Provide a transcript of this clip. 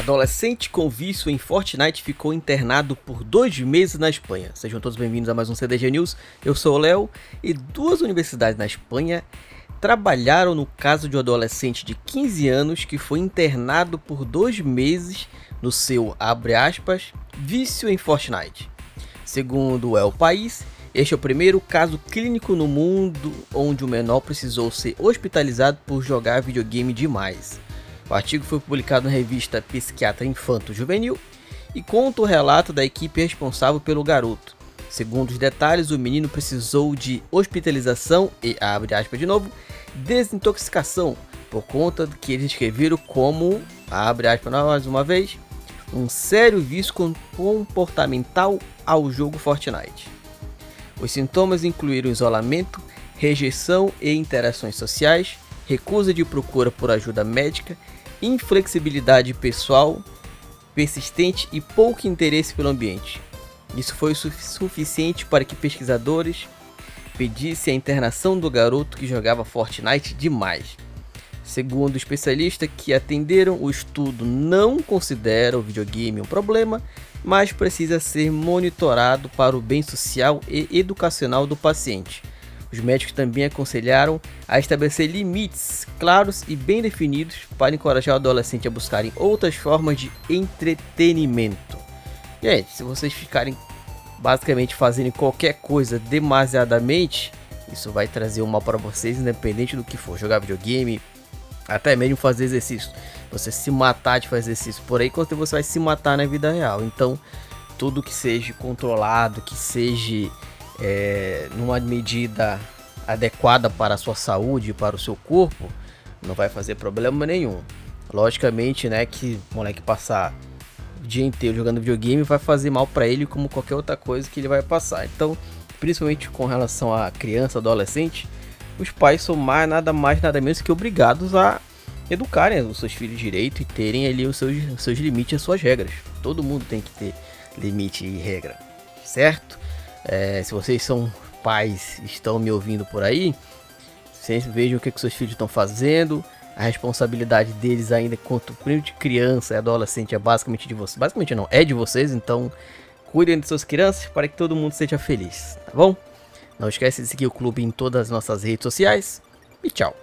Adolescente com vício em Fortnite ficou internado por dois meses na Espanha. Sejam todos bem-vindos a mais um CDG News. Eu sou o Léo e duas universidades na Espanha trabalharam no caso de um adolescente de 15 anos que foi internado por dois meses no seu, aspas, vício em Fortnite. Segundo o El País, este é o primeiro caso clínico no mundo onde o menor precisou ser hospitalizado por jogar videogame demais. O artigo foi publicado na revista Psiquiatra Infanto Juvenil e conta o relato da equipe responsável pelo garoto. Segundo os detalhes, o menino precisou de hospitalização e, abre aspas de novo, desintoxicação, por conta do que eles descreveram como, abre aspas mais uma vez, um sério vício comportamental ao jogo Fortnite. Os sintomas incluíram isolamento, rejeição e interações sociais, recusa de procura por ajuda médica inflexibilidade pessoal persistente e pouco interesse pelo ambiente. Isso foi su suficiente para que pesquisadores pedissem a internação do garoto que jogava Fortnite demais. Segundo especialistas que atenderam, o estudo não considera o videogame um problema, mas precisa ser monitorado para o bem social e educacional do paciente. Os médicos também aconselharam a estabelecer limites claros e bem definidos para encorajar o adolescente a buscarem outras formas de entretenimento. Gente, se vocês ficarem basicamente fazendo qualquer coisa demasiadamente, isso vai trazer um mal para vocês, independente do que for, jogar videogame, até mesmo fazer exercício. Você se matar de fazer exercício por aí, quando você vai se matar na vida real. Então, tudo que seja controlado, que seja é, numa medida adequada para a sua saúde, para o seu corpo, não vai fazer problema nenhum. Logicamente, né, que moleque passar o dia inteiro jogando videogame vai fazer mal para ele como qualquer outra coisa que ele vai passar. Então, principalmente com relação a criança, adolescente, os pais são mais, nada mais, nada menos que obrigados a educarem os seus filhos direito e terem ali os seus, os seus limites e as suas regras. Todo mundo tem que ter limite e regra, certo? É, se vocês são pais estão me ouvindo por aí, vocês vejam o que, que seus filhos estão fazendo. A responsabilidade deles ainda quanto primo de criança e adolescente é basicamente de vocês. Basicamente não, é de vocês, então cuidem de suas crianças para que todo mundo seja feliz, tá bom? Não esquece de seguir o clube em todas as nossas redes sociais e tchau.